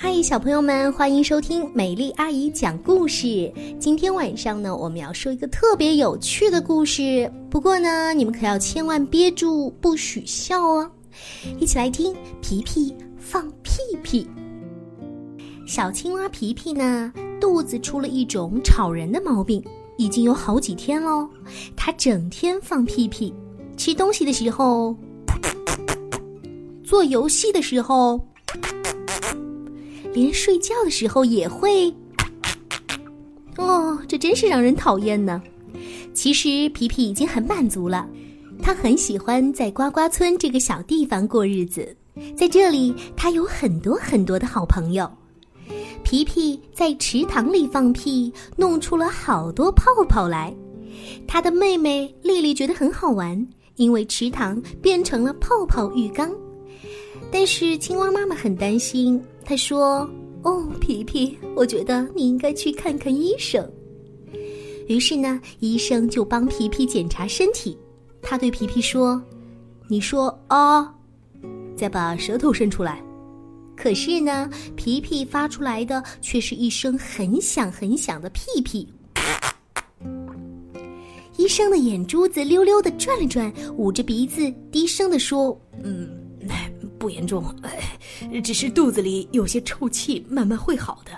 嗨，小朋友们，欢迎收听美丽阿姨讲故事。今天晚上呢，我们要说一个特别有趣的故事。不过呢，你们可要千万憋住，不许笑哦。一起来听皮皮放屁屁。小青蛙皮皮呢，肚子出了一种吵人的毛病，已经有好几天喽。它整天放屁屁，吃东西的时候，做游戏的时候。连睡觉的时候也会，哦，这真是让人讨厌呢。其实皮皮已经很满足了，他很喜欢在呱呱村这个小地方过日子，在这里他有很多很多的好朋友。皮皮在池塘里放屁，弄出了好多泡泡来。他的妹妹丽丽觉得很好玩，因为池塘变成了泡泡浴缸。但是青蛙妈妈很担心。她说：“哦，皮皮，我觉得你应该去看看医生。”于是呢，医生就帮皮皮检查身体。他对皮皮说：“你说啊，再把舌头伸出来。”可是呢，皮皮发出来的却是一声很响很响的屁屁。医生的眼珠子溜溜的转了转，捂着鼻子低声的说：“嗯。”不严重，只是肚子里有些臭气，慢慢会好的。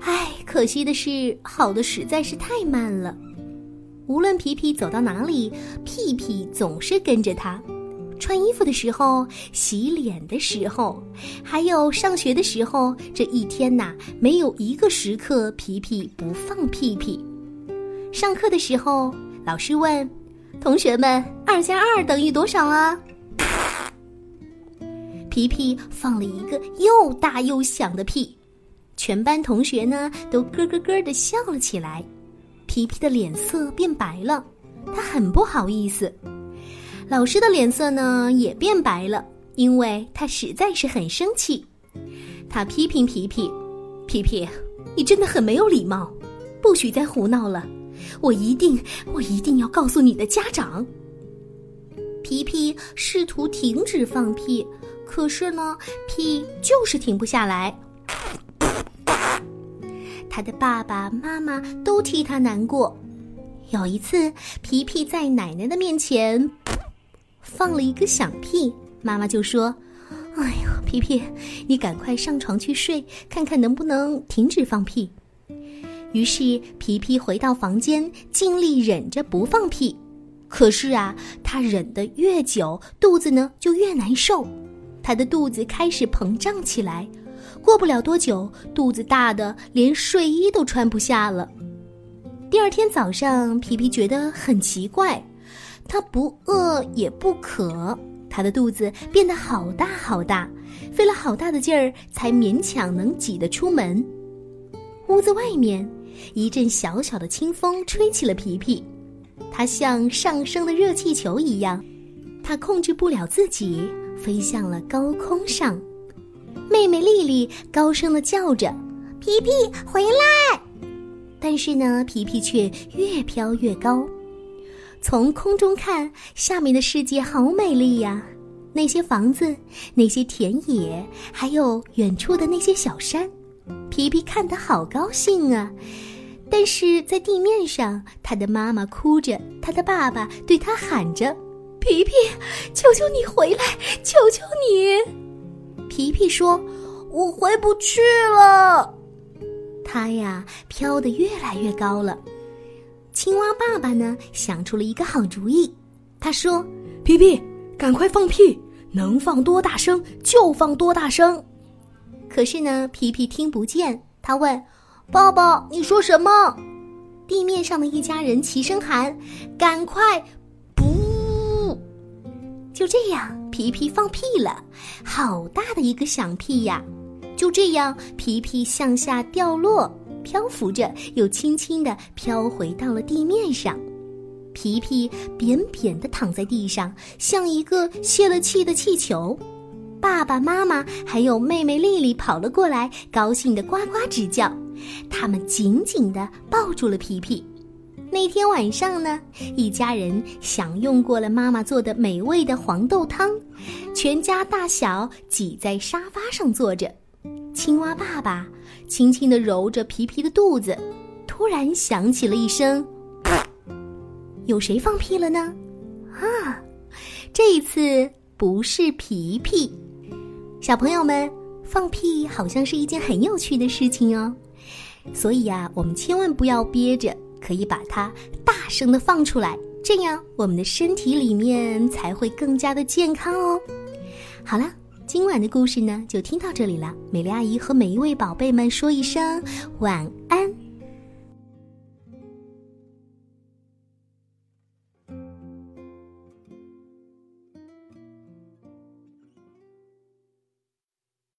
唉，可惜的是，好的实在是太慢了。无论皮皮走到哪里，屁屁总是跟着他。穿衣服的时候，洗脸的时候，还有上学的时候，这一天呐，没有一个时刻皮皮不放屁屁。上课的时候，老师问同学们：“二加二等于多少啊？”皮皮放了一个又大又响的屁，全班同学呢都咯咯咯的笑了起来。皮皮的脸色变白了，他很不好意思。老师的脸色呢也变白了，因为他实在是很生气。他批评皮皮：“皮皮，你真的很没有礼貌，不许再胡闹了！我一定，我一定要告诉你的家长。”皮皮试图停止放屁。可是呢，屁就是停不下来。他的爸爸妈妈都替他难过。有一次，皮皮在奶奶的面前放了一个响屁，妈妈就说：“哎呦，皮皮，你赶快上床去睡，看看能不能停止放屁。”于是，皮皮回到房间，尽力忍着不放屁。可是啊，他忍得越久，肚子呢就越难受。他的肚子开始膨胀起来，过不了多久，肚子大的连睡衣都穿不下了。第二天早上，皮皮觉得很奇怪，他不饿也不渴，他的肚子变得好大好大，费了好大的劲儿才勉强能挤得出门。屋子外面，一阵小小的清风吹起了皮皮，他像上升的热气球一样，他控制不了自己。飞向了高空上，妹妹丽丽高声的叫着：“皮皮回来！”但是呢，皮皮却越飘越高。从空中看，下面的世界好美丽呀！那些房子，那些田野，还有远处的那些小山，皮皮看得好高兴啊！但是在地面上，他的妈妈哭着，他的爸爸对他喊着。皮皮，求求你回来！求求你！皮皮说：“我回不去了。”他呀，飘得越来越高了。青蛙爸爸呢，想出了一个好主意。他说：“皮皮，赶快放屁，能放多大声就放多大声。”可是呢，皮皮听不见。他问：“爸爸，你说什么？”地面上的一家人齐声喊：“赶快！”就这样，皮皮放屁了，好大的一个响屁呀！就这样，皮皮向下掉落，漂浮着，又轻轻地飘回到了地面上。皮皮扁扁地躺在地上，像一个泄了气的气球。爸爸妈妈还有妹妹丽丽跑了过来，高兴地呱呱直叫，他们紧紧地抱住了皮皮。那天晚上呢，一家人享用过了妈妈做的美味的黄豆汤，全家大小挤在沙发上坐着。青蛙爸爸轻轻地揉着皮皮的肚子，突然响起了一声：“有谁放屁了呢？”啊，这一次不是皮皮。小朋友们，放屁好像是一件很有趣的事情哦，所以呀，我们千万不要憋着，可以把它大声的放出来，这样我们的身体里面才会更加的健康哦。好了。今晚的故事呢，就听到这里了。美丽阿姨和每一位宝贝们说一声晚安。